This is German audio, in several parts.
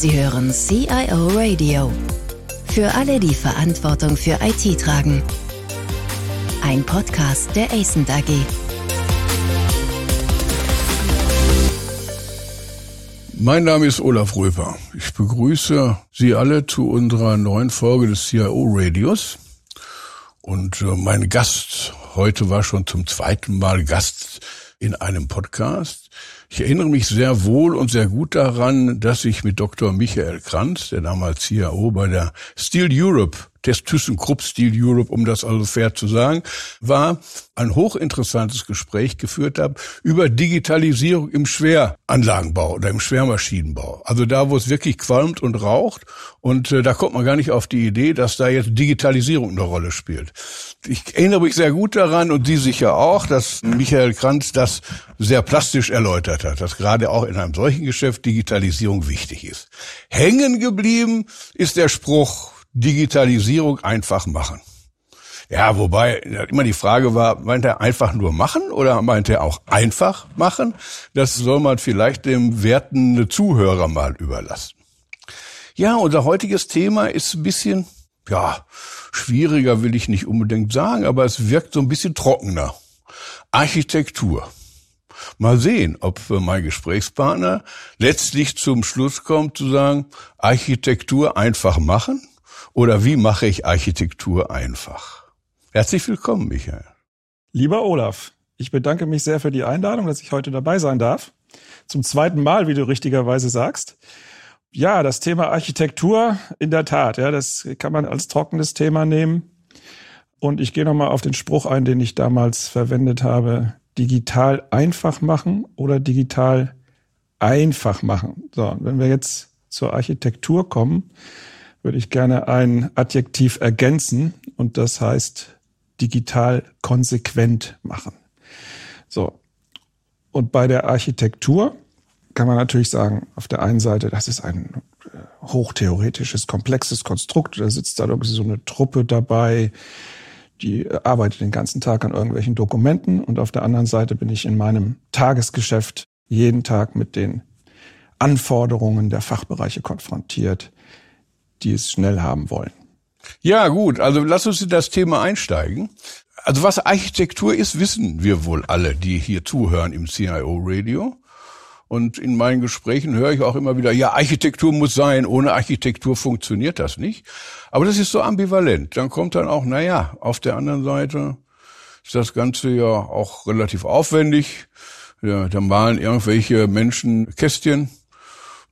Sie hören CIO Radio. Für alle, die Verantwortung für IT tragen. Ein Podcast der ACENT AG. Mein Name ist Olaf Röper. Ich begrüße Sie alle zu unserer neuen Folge des CIO Radios. Und äh, mein Gast heute war schon zum zweiten Mal Gast in einem Podcast. Ich erinnere mich sehr wohl und sehr gut daran, dass ich mit Dr. Michael Kranz, der damals CIO bei der Steel Europe des ThyssenKrupp Steel Europe, um das also fair zu sagen, war ein hochinteressantes Gespräch geführt habe über Digitalisierung im Schweranlagenbau oder im Schwermaschinenbau. Also da, wo es wirklich qualmt und raucht. Und äh, da kommt man gar nicht auf die Idee, dass da jetzt Digitalisierung eine Rolle spielt. Ich erinnere mich sehr gut daran und Sie sicher auch, dass Michael Kranz das sehr plastisch erläutert hat, dass gerade auch in einem solchen Geschäft Digitalisierung wichtig ist. Hängen geblieben ist der Spruch, Digitalisierung einfach machen. Ja, wobei immer die Frage war, meint er einfach nur machen oder meint er auch einfach machen? Das soll man vielleicht dem werten Zuhörer mal überlassen. Ja, unser heutiges Thema ist ein bisschen, ja, schwieriger will ich nicht unbedingt sagen, aber es wirkt so ein bisschen trockener. Architektur. Mal sehen, ob mein Gesprächspartner letztlich zum Schluss kommt zu sagen, Architektur einfach machen oder wie mache ich Architektur einfach? Herzlich willkommen, Michael. Lieber Olaf, ich bedanke mich sehr für die Einladung, dass ich heute dabei sein darf. Zum zweiten Mal, wie du richtigerweise sagst. Ja, das Thema Architektur, in der Tat, ja, das kann man als trockenes Thema nehmen. Und ich gehe nochmal auf den Spruch ein, den ich damals verwendet habe. Digital einfach machen oder digital einfach machen. So, wenn wir jetzt zur Architektur kommen, würde ich gerne ein Adjektiv ergänzen und das heißt digital konsequent machen. So. Und bei der Architektur kann man natürlich sagen, auf der einen Seite, das ist ein äh, hochtheoretisches, komplexes Konstrukt. Da sitzt da irgendwie so eine Truppe dabei, die arbeitet den ganzen Tag an irgendwelchen Dokumenten. Und auf der anderen Seite bin ich in meinem Tagesgeschäft jeden Tag mit den Anforderungen der Fachbereiche konfrontiert die es schnell haben wollen. Ja, gut. Also lass uns in das Thema einsteigen. Also was Architektur ist, wissen wir wohl alle, die hier zuhören im CIO Radio. Und in meinen Gesprächen höre ich auch immer wieder, ja, Architektur muss sein, ohne Architektur funktioniert das nicht. Aber das ist so ambivalent. Dann kommt dann auch, na ja, auf der anderen Seite ist das Ganze ja auch relativ aufwendig. Ja, da malen irgendwelche Menschen Kästchen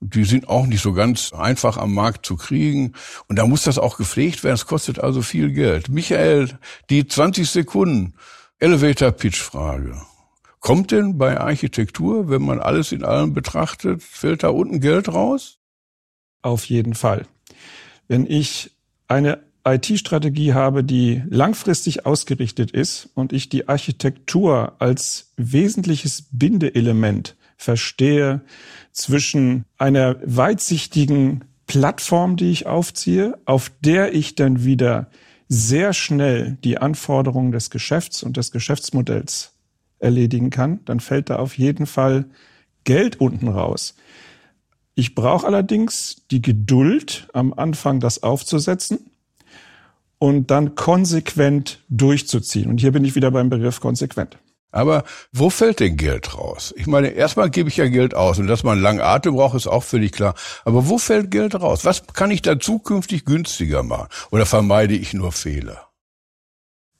die sind auch nicht so ganz einfach am Markt zu kriegen. Und da muss das auch gepflegt werden. Es kostet also viel Geld. Michael, die 20 Sekunden Elevator Pitch Frage. Kommt denn bei Architektur, wenn man alles in allem betrachtet, fällt da unten Geld raus? Auf jeden Fall. Wenn ich eine IT-Strategie habe, die langfristig ausgerichtet ist und ich die Architektur als wesentliches Bindeelement verstehe zwischen einer weitsichtigen Plattform, die ich aufziehe, auf der ich dann wieder sehr schnell die Anforderungen des Geschäfts und des Geschäftsmodells erledigen kann, dann fällt da auf jeden Fall Geld unten raus. Ich brauche allerdings die Geduld, am Anfang das aufzusetzen und dann konsequent durchzuziehen. Und hier bin ich wieder beim Begriff konsequent. Aber wo fällt denn Geld raus? Ich meine, erstmal gebe ich ja Geld aus und dass man lange Atem braucht, ist auch völlig klar. Aber wo fällt Geld raus? Was kann ich da zukünftig günstiger machen? Oder vermeide ich nur Fehler?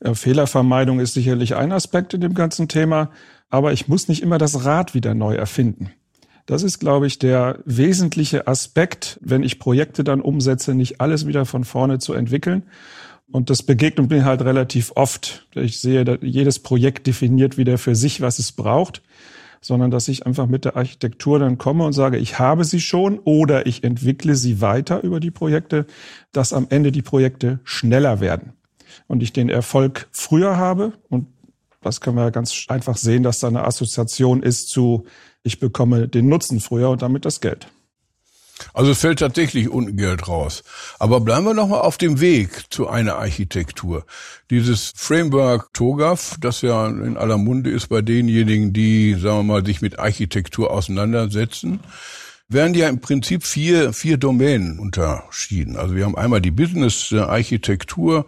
Ja, Fehlervermeidung ist sicherlich ein Aspekt in dem ganzen Thema, aber ich muss nicht immer das Rad wieder neu erfinden. Das ist, glaube ich, der wesentliche Aspekt, wenn ich Projekte dann umsetze, nicht alles wieder von vorne zu entwickeln, und das begegnet mir halt relativ oft. Ich sehe, jedes Projekt definiert wieder für sich, was es braucht, sondern dass ich einfach mit der Architektur dann komme und sage, ich habe sie schon oder ich entwickle sie weiter über die Projekte, dass am Ende die Projekte schneller werden und ich den Erfolg früher habe. Und das können wir ganz einfach sehen, dass da eine Assoziation ist zu, ich bekomme den Nutzen früher und damit das Geld. Also es fällt tatsächlich unten Geld raus. Aber bleiben wir nochmal auf dem Weg zu einer Architektur. Dieses Framework TOGAF, das ja in aller Munde ist bei denjenigen, die, sagen wir mal, sich mit Architektur auseinandersetzen, werden ja im Prinzip vier, vier Domänen unterschieden. Also wir haben einmal die Business-Architektur,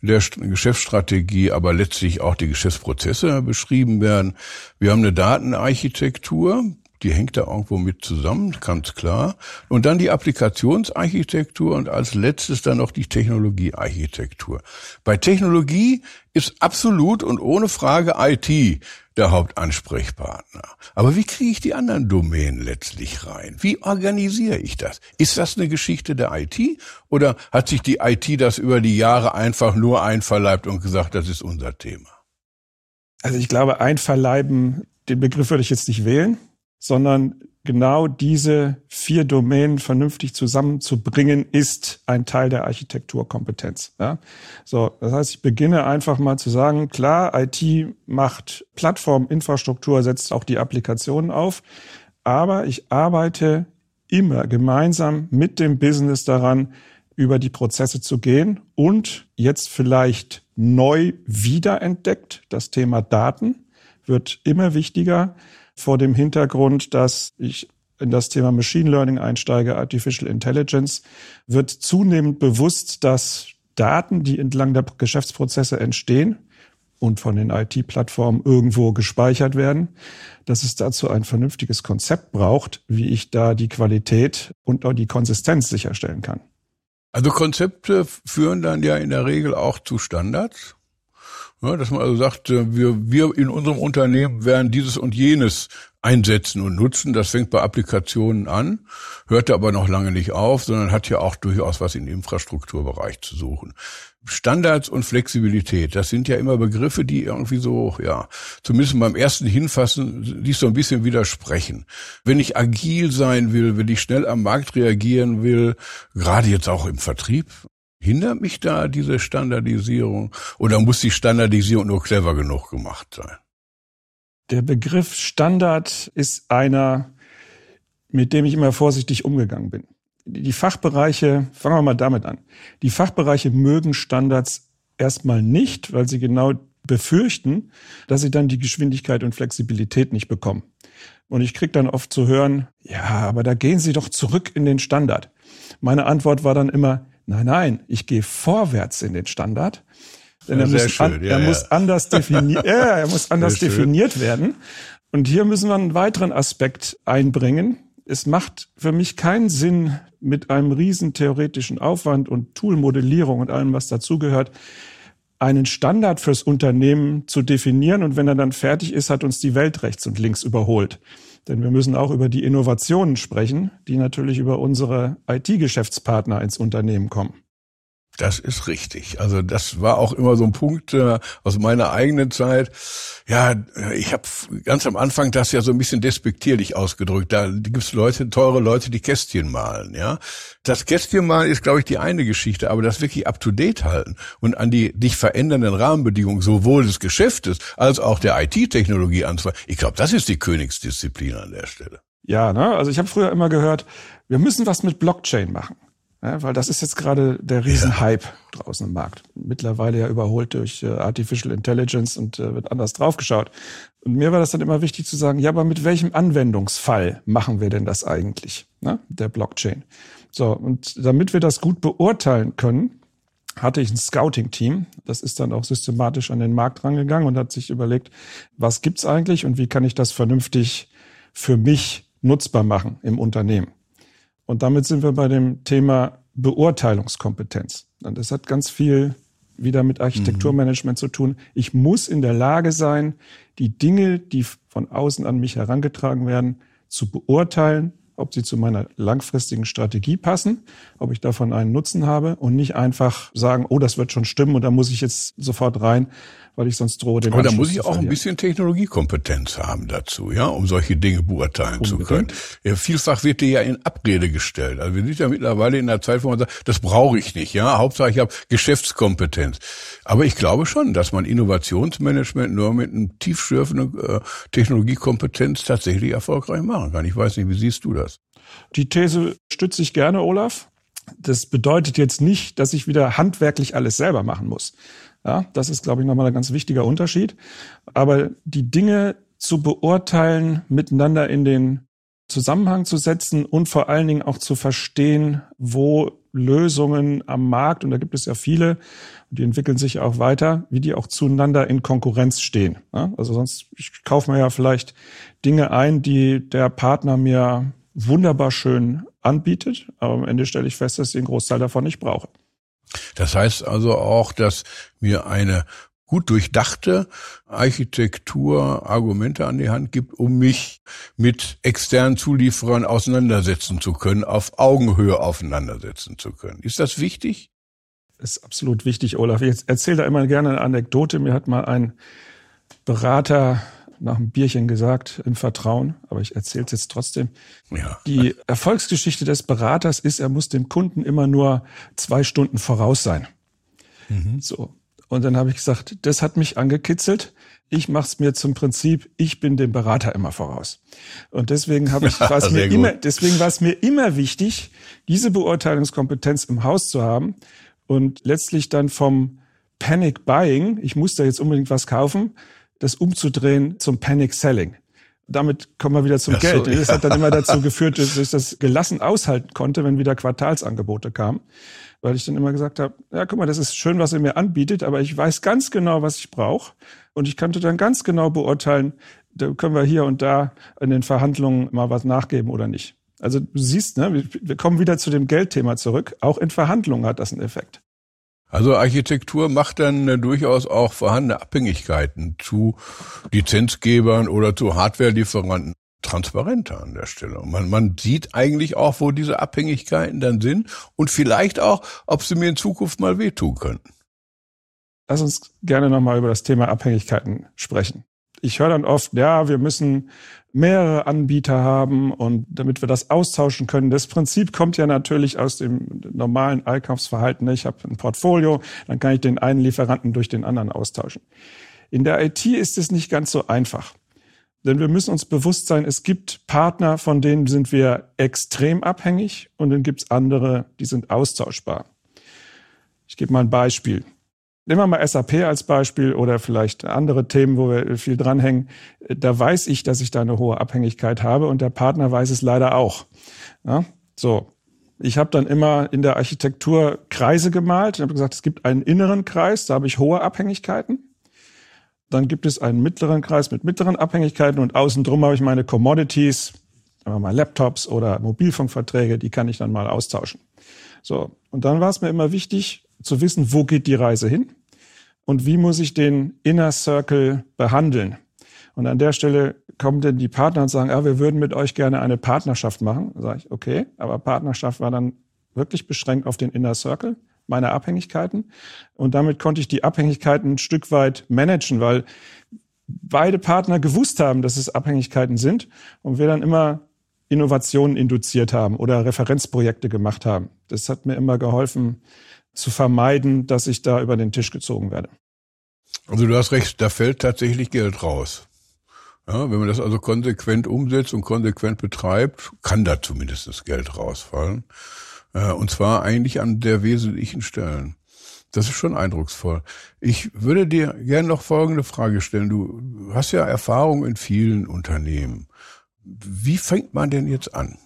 der Geschäftsstrategie, aber letztlich auch die Geschäftsprozesse beschrieben werden. Wir haben eine Datenarchitektur, die hängt da irgendwo mit zusammen, ganz klar. Und dann die Applikationsarchitektur und als letztes dann noch die Technologiearchitektur. Bei Technologie ist absolut und ohne Frage IT der Hauptansprechpartner. Aber wie kriege ich die anderen Domänen letztlich rein? Wie organisiere ich das? Ist das eine Geschichte der IT oder hat sich die IT das über die Jahre einfach nur einverleibt und gesagt, das ist unser Thema? Also ich glaube, einverleiben, den Begriff würde ich jetzt nicht wählen sondern genau diese vier Domänen vernünftig zusammenzubringen, ist ein Teil der Architekturkompetenz. Ja? So, das heißt, ich beginne einfach mal zu sagen, klar, IT macht Plattforminfrastruktur, setzt auch die Applikationen auf, aber ich arbeite immer gemeinsam mit dem Business daran, über die Prozesse zu gehen und jetzt vielleicht neu wiederentdeckt. Das Thema Daten wird immer wichtiger vor dem Hintergrund, dass ich in das Thema Machine Learning einsteige, Artificial Intelligence, wird zunehmend bewusst, dass Daten, die entlang der Geschäftsprozesse entstehen und von den IT-Plattformen irgendwo gespeichert werden, dass es dazu ein vernünftiges Konzept braucht, wie ich da die Qualität und auch die Konsistenz sicherstellen kann. Also Konzepte führen dann ja in der Regel auch zu Standards. Ja, dass man also sagt, äh, wir, wir in unserem Unternehmen werden dieses und jenes einsetzen und nutzen. Das fängt bei Applikationen an, hört aber noch lange nicht auf, sondern hat ja auch durchaus was im Infrastrukturbereich zu suchen. Standards und Flexibilität, das sind ja immer Begriffe, die irgendwie so, ja, zumindest beim ersten Hinfassen sich so ein bisschen widersprechen. Wenn ich agil sein will, wenn ich schnell am Markt reagieren will, gerade jetzt auch im Vertrieb, Hindert mich da diese Standardisierung oder muss die Standardisierung nur clever genug gemacht sein? Der Begriff Standard ist einer, mit dem ich immer vorsichtig umgegangen bin. Die Fachbereiche, fangen wir mal damit an. Die Fachbereiche mögen Standards erstmal nicht, weil sie genau befürchten, dass sie dann die Geschwindigkeit und Flexibilität nicht bekommen. Und ich krieg dann oft zu hören, ja, aber da gehen Sie doch zurück in den Standard. Meine Antwort war dann immer, Nein, nein, ich gehe vorwärts in den Standard. Denn er, muss, schön, an, ja, er ja. muss anders definiert, ja, er muss anders definiert werden. Und hier müssen wir einen weiteren Aspekt einbringen. Es macht für mich keinen Sinn, mit einem riesen theoretischen Aufwand und Toolmodellierung und allem, was dazugehört, einen Standard fürs Unternehmen zu definieren. Und wenn er dann fertig ist, hat uns die Welt rechts und links überholt. Denn wir müssen auch über die Innovationen sprechen, die natürlich über unsere IT-Geschäftspartner ins Unternehmen kommen. Das ist richtig. Also das war auch immer so ein Punkt äh, aus meiner eigenen Zeit. Ja, ich habe ganz am Anfang das ja so ein bisschen despektierlich ausgedrückt. Da gibt's Leute, teure Leute, die Kästchen malen. Ja, das Kästchen malen ist, glaube ich, die eine Geschichte, aber das wirklich up to date halten und an die dich verändernden Rahmenbedingungen sowohl des Geschäftes als auch der IT-Technologie anzufangen. Ich glaube, das ist die Königsdisziplin an der Stelle. Ja, ne? Also ich habe früher immer gehört, wir müssen was mit Blockchain machen. Ja, weil das ist jetzt gerade der Riesenhype draußen im Markt. Mittlerweile ja überholt durch äh, Artificial Intelligence und äh, wird anders draufgeschaut. Und mir war das dann immer wichtig zu sagen, ja, aber mit welchem Anwendungsfall machen wir denn das eigentlich, ne? der Blockchain? So, und damit wir das gut beurteilen können, hatte ich ein Scouting-Team. Das ist dann auch systematisch an den Markt rangegangen und hat sich überlegt, was gibt's eigentlich und wie kann ich das vernünftig für mich nutzbar machen im Unternehmen. Und damit sind wir bei dem Thema Beurteilungskompetenz. Und das hat ganz viel wieder mit Architekturmanagement mhm. zu tun. Ich muss in der Lage sein, die Dinge, die von außen an mich herangetragen werden, zu beurteilen, ob sie zu meiner langfristigen Strategie passen, ob ich davon einen Nutzen habe und nicht einfach sagen, oh, das wird schon stimmen und da muss ich jetzt sofort rein, weil ich sonst drohe den Aber da muss ich auch ein bisschen Technologiekompetenz haben dazu, ja, um solche Dinge beurteilen Unbedingt. zu können. Ja, vielfach wird dir ja in Abrede gestellt. Also wir sind ja mittlerweile in der Zeit, wo man sagt, das brauche ich nicht, ja. Hauptsache ich habe Geschäftskompetenz. Aber ich glaube schon, dass man Innovationsmanagement nur mit einem tiefschürfenden äh, Technologiekompetenz tatsächlich erfolgreich machen kann. Ich weiß nicht, wie siehst du das? Die These stütze ich gerne, Olaf. Das bedeutet jetzt nicht, dass ich wieder handwerklich alles selber machen muss. Ja, das ist, glaube ich, nochmal ein ganz wichtiger Unterschied. Aber die Dinge zu beurteilen, miteinander in den Zusammenhang zu setzen und vor allen Dingen auch zu verstehen, wo Lösungen am Markt, und da gibt es ja viele, die entwickeln sich auch weiter, wie die auch zueinander in Konkurrenz stehen. Also sonst, ich kaufe mir ja vielleicht Dinge ein, die der Partner mir wunderbar schön anbietet, aber am Ende stelle ich fest, dass ich den Großteil davon nicht brauche. Das heißt also auch, dass mir eine gut durchdachte Architektur Argumente an die Hand gibt, um mich mit externen Zulieferern auseinandersetzen zu können, auf Augenhöhe auseinandersetzen zu können. Ist das wichtig? Das ist absolut wichtig, Olaf. Ich erzähle da immer gerne eine Anekdote. Mir hat mal ein Berater nach einem Bierchen gesagt, im Vertrauen, aber ich erzähle es jetzt trotzdem. Ja. Die Erfolgsgeschichte des Beraters ist, er muss dem Kunden immer nur zwei Stunden voraus sein. Mhm. So. Und dann habe ich gesagt, das hat mich angekitzelt. Ich mache es mir zum Prinzip, ich bin dem Berater immer voraus. Und deswegen habe ich, war es mir immer, deswegen war es mir immer wichtig, diese Beurteilungskompetenz im Haus zu haben und letztlich dann vom Panic Buying, ich muss da jetzt unbedingt was kaufen, das umzudrehen zum Panic Selling. Damit kommen wir wieder zum Ach Geld. So, ja. Das hat dann immer dazu geführt, dass ich das gelassen aushalten konnte, wenn wieder Quartalsangebote kamen weil ich dann immer gesagt habe, ja, guck mal, das ist schön, was ihr mir anbietet, aber ich weiß ganz genau, was ich brauche und ich könnte dann ganz genau beurteilen, da können wir hier und da in den Verhandlungen mal was nachgeben oder nicht. Also du siehst, ne, wir kommen wieder zu dem Geldthema zurück. Auch in Verhandlungen hat das einen Effekt. Also Architektur macht dann äh, durchaus auch vorhandene Abhängigkeiten zu Lizenzgebern oder zu Hardwarelieferanten transparenter an der Stelle. Man, man sieht eigentlich auch, wo diese Abhängigkeiten dann sind und vielleicht auch, ob sie mir in Zukunft mal wehtun könnten. Lass uns gerne nochmal über das Thema Abhängigkeiten sprechen. Ich höre dann oft, ja, wir müssen mehrere Anbieter haben und damit wir das austauschen können. Das Prinzip kommt ja natürlich aus dem normalen Einkaufsverhalten. Ich habe ein Portfolio, dann kann ich den einen Lieferanten durch den anderen austauschen. In der IT ist es nicht ganz so einfach. Denn wir müssen uns bewusst sein, es gibt Partner, von denen sind wir extrem abhängig und dann gibt es andere, die sind austauschbar. Ich gebe mal ein Beispiel. Nehmen wir mal SAP als Beispiel oder vielleicht andere Themen, wo wir viel dranhängen. Da weiß ich, dass ich da eine hohe Abhängigkeit habe und der Partner weiß es leider auch. Ja, so. Ich habe dann immer in der Architektur Kreise gemalt und habe gesagt, es gibt einen inneren Kreis, da habe ich hohe Abhängigkeiten. Dann gibt es einen mittleren Kreis mit mittleren Abhängigkeiten und außen drum habe ich meine Commodities, mal Laptops oder Mobilfunkverträge, die kann ich dann mal austauschen. So. Und dann war es mir immer wichtig zu wissen, wo geht die Reise hin und wie muss ich den Inner Circle behandeln. Und an der Stelle kommen dann die Partner und sagen, ja, wir würden mit euch gerne eine Partnerschaft machen. Sage ich, okay, aber Partnerschaft war dann wirklich beschränkt auf den Inner Circle meiner Abhängigkeiten. Und damit konnte ich die Abhängigkeiten ein Stück weit managen, weil beide Partner gewusst haben, dass es Abhängigkeiten sind und wir dann immer Innovationen induziert haben oder Referenzprojekte gemacht haben. Das hat mir immer geholfen zu vermeiden, dass ich da über den Tisch gezogen werde. Also du hast recht, da fällt tatsächlich Geld raus. Ja, wenn man das also konsequent umsetzt und konsequent betreibt, kann da zumindest Geld rausfallen. Äh, und zwar eigentlich an der wesentlichen Stellen. Das ist schon eindrucksvoll. Ich würde dir gerne noch folgende Frage stellen. Du hast ja Erfahrung in vielen Unternehmen. Wie fängt man denn jetzt an?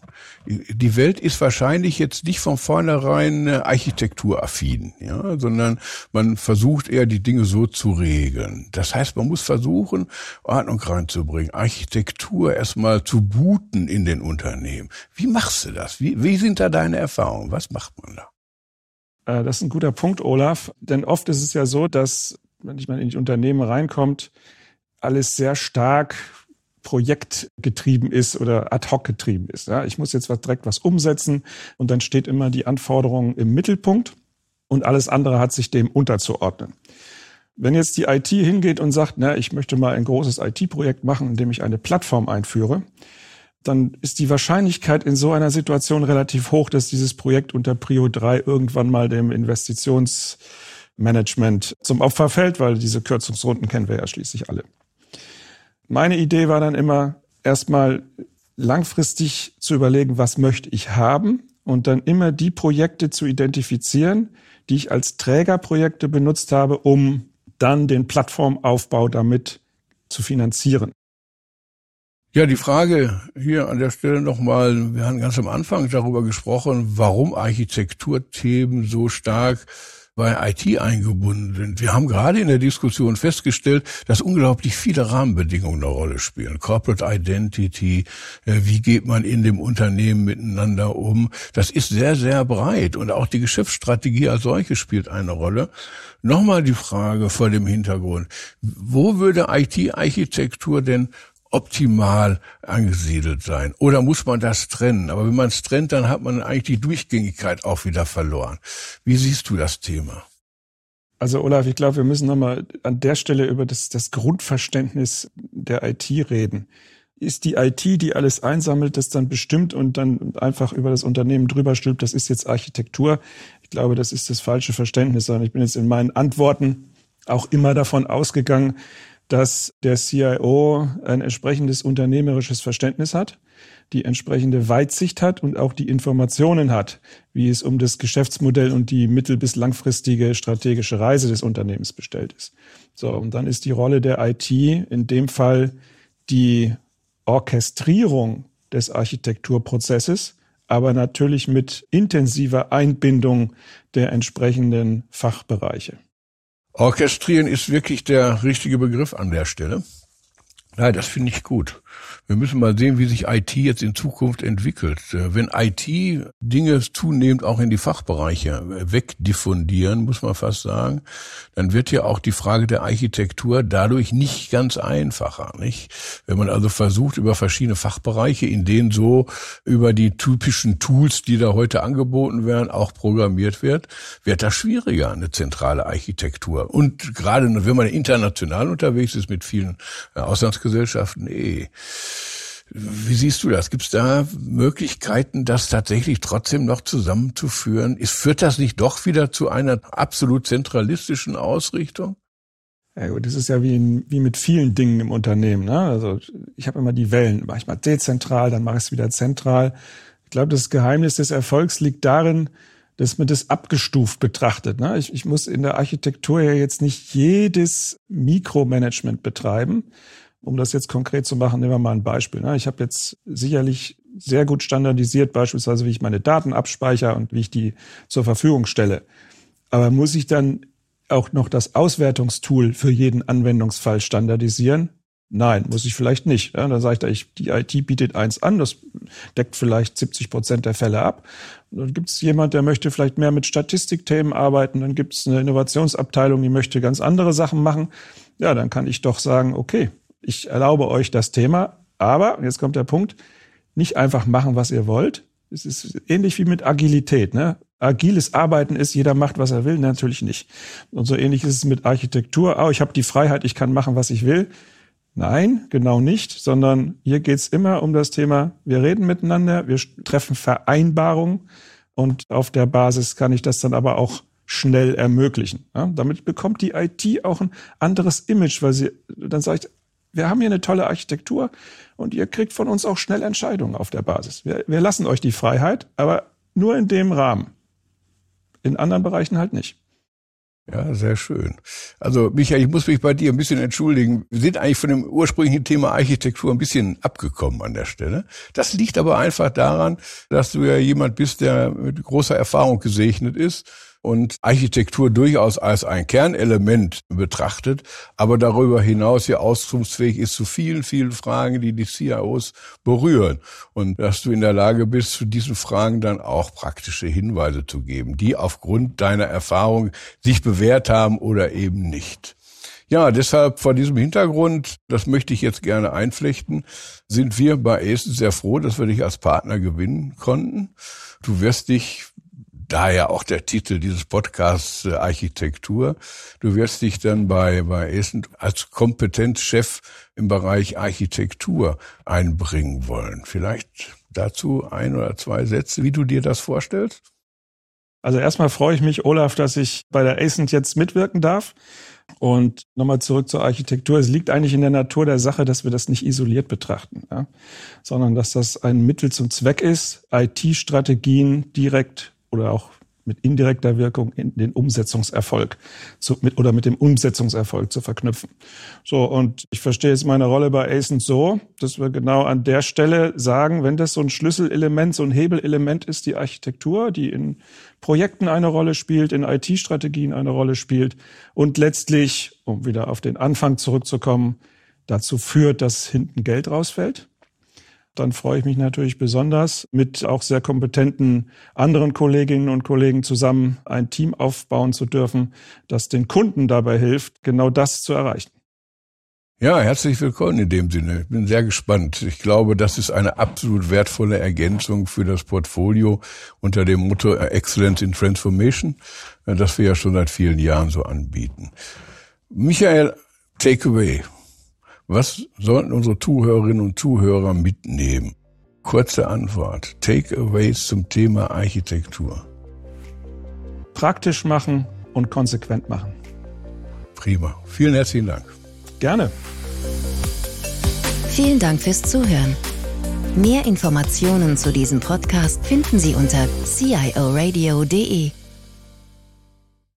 Die Welt ist wahrscheinlich jetzt nicht von vornherein architekturaffin, ja, sondern man versucht eher die Dinge so zu regeln. Das heißt, man muss versuchen, Ordnung reinzubringen, Architektur erstmal zu booten in den Unternehmen. Wie machst du das? Wie, wie sind da deine Erfahrungen? Was macht man da? Äh, das ist ein guter Punkt, Olaf. Denn oft ist es ja so, dass, wenn man in die Unternehmen reinkommt, alles sehr stark projektgetrieben ist oder ad hoc getrieben ist. Ja, ich muss jetzt was, direkt was umsetzen und dann steht immer die Anforderung im Mittelpunkt und alles andere hat sich dem unterzuordnen. Wenn jetzt die IT hingeht und sagt, na, ich möchte mal ein großes IT-Projekt machen, in dem ich eine Plattform einführe, dann ist die Wahrscheinlichkeit in so einer Situation relativ hoch, dass dieses Projekt unter Prio 3 irgendwann mal dem Investitionsmanagement zum Opfer fällt, weil diese Kürzungsrunden kennen wir ja schließlich alle. Meine Idee war dann immer, erstmal langfristig zu überlegen, was möchte ich haben und dann immer die Projekte zu identifizieren, die ich als Trägerprojekte benutzt habe, um dann den Plattformaufbau damit zu finanzieren. Ja, die Frage hier an der Stelle nochmal, wir haben ganz am Anfang darüber gesprochen, warum Architekturthemen so stark bei IT eingebunden sind. Wir haben gerade in der Diskussion festgestellt, dass unglaublich viele Rahmenbedingungen eine Rolle spielen. Corporate Identity, äh, wie geht man in dem Unternehmen miteinander um? Das ist sehr, sehr breit und auch die Geschäftsstrategie als solche spielt eine Rolle. Nochmal die Frage vor dem Hintergrund, wo würde IT-Architektur denn optimal angesiedelt sein? Oder muss man das trennen? Aber wenn man es trennt, dann hat man eigentlich die Durchgängigkeit auch wieder verloren. Wie siehst du das Thema? Also Olaf, ich glaube, wir müssen nochmal an der Stelle über das, das Grundverständnis der IT reden. Ist die IT, die alles einsammelt, das dann bestimmt und dann einfach über das Unternehmen drüber stülpt, das ist jetzt Architektur? Ich glaube, das ist das falsche Verständnis. Und ich bin jetzt in meinen Antworten auch immer davon ausgegangen, dass der CIO ein entsprechendes unternehmerisches Verständnis hat, die entsprechende Weitsicht hat und auch die Informationen hat, wie es um das Geschäftsmodell und die mittel- bis langfristige strategische Reise des Unternehmens bestellt ist. So, und dann ist die Rolle der IT in dem Fall die Orchestrierung des Architekturprozesses, aber natürlich mit intensiver Einbindung der entsprechenden Fachbereiche. Orchestrieren ist wirklich der richtige Begriff an der Stelle. Nein, das finde ich gut. Wir müssen mal sehen, wie sich IT jetzt in Zukunft entwickelt. Äh, wenn IT Dinge zunehmend auch in die Fachbereiche wegdiffundieren, muss man fast sagen, dann wird ja auch die Frage der Architektur dadurch nicht ganz einfacher, nicht? Wenn man also versucht, über verschiedene Fachbereiche, in denen so über die typischen Tools, die da heute angeboten werden, auch programmiert wird, wird das schwieriger, eine zentrale Architektur. Und gerade wenn man international unterwegs ist mit vielen äh, Auslandsgesellschaften, eh. Wie siehst du das? Gibt es da Möglichkeiten, das tatsächlich trotzdem noch zusammenzuführen? Ist, führt das nicht doch wieder zu einer absolut zentralistischen Ausrichtung? Ja gut, das ist ja wie, in, wie mit vielen Dingen im Unternehmen. Ne? Also ich habe immer die Wellen, mache ich mal dezentral, dann mache ich es wieder zentral. Ich glaube, das Geheimnis des Erfolgs liegt darin, dass man das abgestuft betrachtet. Ne? Ich, ich muss in der Architektur ja jetzt nicht jedes Mikromanagement betreiben, um das jetzt konkret zu machen, nehmen wir mal ein Beispiel. Ne? Ich habe jetzt sicherlich sehr gut standardisiert, beispielsweise wie ich meine Daten abspeichere und wie ich die zur Verfügung stelle. Aber muss ich dann auch noch das Auswertungstool für jeden Anwendungsfall standardisieren? Nein, muss ich vielleicht nicht. Ja, dann sage ich da, ich, die IT bietet eins an, das deckt vielleicht 70 Prozent der Fälle ab. Und dann gibt es jemand, der möchte vielleicht mehr mit Statistikthemen arbeiten. Dann gibt es eine Innovationsabteilung, die möchte ganz andere Sachen machen. Ja, dann kann ich doch sagen, okay, ich erlaube euch das Thema, aber, jetzt kommt der Punkt, nicht einfach machen, was ihr wollt. Es ist ähnlich wie mit Agilität. Ne? Agiles Arbeiten ist, jeder macht, was er will. Natürlich nicht. Und so ähnlich ist es mit Architektur. Oh, ich habe die Freiheit, ich kann machen, was ich will. Nein, genau nicht, sondern hier geht's immer um das Thema, wir reden miteinander, wir treffen Vereinbarungen und auf der Basis kann ich das dann aber auch schnell ermöglichen. Ja, damit bekommt die IT auch ein anderes Image, weil sie dann sagt, wir haben hier eine tolle Architektur und ihr kriegt von uns auch schnell Entscheidungen auf der Basis. Wir, wir lassen euch die Freiheit, aber nur in dem Rahmen. In anderen Bereichen halt nicht. Ja, sehr schön. Also Michael, ich muss mich bei dir ein bisschen entschuldigen. Wir sind eigentlich von dem ursprünglichen Thema Architektur ein bisschen abgekommen an der Stelle. Das liegt aber einfach daran, dass du ja jemand bist, der mit großer Erfahrung gesegnet ist und Architektur durchaus als ein Kernelement betrachtet, aber darüber hinaus ja auskunftsfähig ist zu vielen, vielen Fragen, die die CIOs berühren. Und dass du in der Lage bist, zu diesen Fragen dann auch praktische Hinweise zu geben, die aufgrund deiner Erfahrung sich bewährt haben oder eben nicht. Ja, deshalb vor diesem Hintergrund, das möchte ich jetzt gerne einflechten, sind wir bei ACES sehr froh, dass wir dich als Partner gewinnen konnten. Du wirst dich daher auch der Titel dieses Podcasts äh, Architektur. Du wirst dich dann bei, bei Essen als Kompetenzchef im Bereich Architektur einbringen wollen. Vielleicht dazu ein oder zwei Sätze, wie du dir das vorstellst? Also erstmal freue ich mich, Olaf, dass ich bei der ACENT jetzt mitwirken darf. Und nochmal zurück zur Architektur. Es liegt eigentlich in der Natur der Sache, dass wir das nicht isoliert betrachten, ja? sondern dass das ein Mittel zum Zweck ist, IT-Strategien direkt oder auch mit indirekter Wirkung in den Umsetzungserfolg zu, mit, oder mit dem Umsetzungserfolg zu verknüpfen. So, und ich verstehe jetzt meine Rolle bei ACENT so, dass wir genau an der Stelle sagen, wenn das so ein Schlüsselelement, so ein Hebelelement ist, die Architektur, die in Projekten eine Rolle spielt, in IT-Strategien eine Rolle spielt und letztlich, um wieder auf den Anfang zurückzukommen, dazu führt, dass hinten Geld rausfällt dann freue ich mich natürlich besonders, mit auch sehr kompetenten anderen Kolleginnen und Kollegen zusammen ein Team aufbauen zu dürfen, das den Kunden dabei hilft, genau das zu erreichen. Ja, herzlich willkommen in dem Sinne. Ich bin sehr gespannt. Ich glaube, das ist eine absolut wertvolle Ergänzung für das Portfolio unter dem Motto Excellence in Transformation, das wir ja schon seit vielen Jahren so anbieten. Michael, Takeaway. Was sollten unsere Zuhörerinnen und Zuhörer mitnehmen? Kurze Antwort. Takeaways zum Thema Architektur. Praktisch machen und konsequent machen. Prima. Vielen herzlichen Dank. Gerne. Vielen Dank fürs Zuhören. Mehr Informationen zu diesem Podcast finden Sie unter cioradio.de.